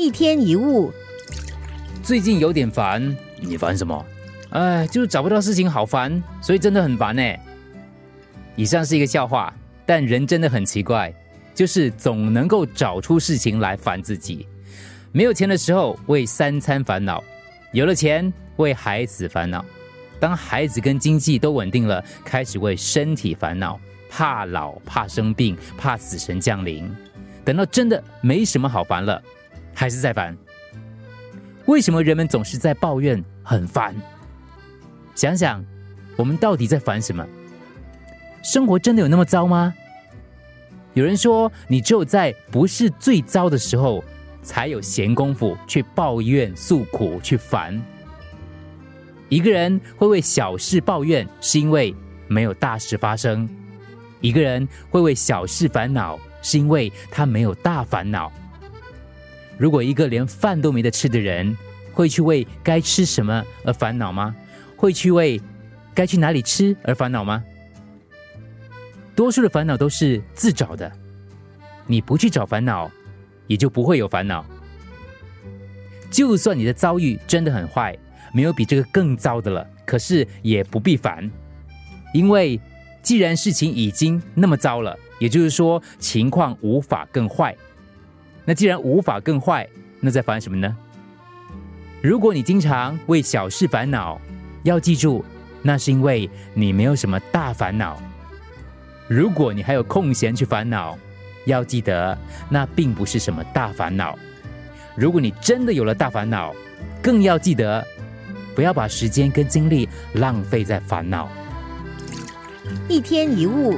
一天一物，最近有点烦，你烦什么？哎，就是找不到事情，好烦，所以真的很烦呢。以上是一个笑话，但人真的很奇怪，就是总能够找出事情来烦自己。没有钱的时候为三餐烦恼，有了钱为孩子烦恼，当孩子跟经济都稳定了，开始为身体烦恼，怕老、怕生病、怕死神降临。等到真的没什么好烦了，还是在烦。为什么人们总是在抱怨很烦？想想，我们到底在烦什么？生活真的有那么糟吗？有人说，你只有在不是最糟的时候，才有闲工夫去抱怨、诉苦、去烦。一个人会为小事抱怨，是因为没有大事发生；一个人会为小事烦恼，是因为他没有大烦恼。如果一个连饭都没得吃的人，会去为该吃什么而烦恼吗？会去为该去哪里吃而烦恼吗？多数的烦恼都是自找的，你不去找烦恼，也就不会有烦恼。就算你的遭遇真的很坏，没有比这个更糟的了，可是也不必烦，因为既然事情已经那么糟了，也就是说情况无法更坏。那既然无法更坏，那在烦什么呢？如果你经常为小事烦恼，要记住，那是因为你没有什么大烦恼。如果你还有空闲去烦恼，要记得，那并不是什么大烦恼。如果你真的有了大烦恼，更要记得，不要把时间跟精力浪费在烦恼。一天一物。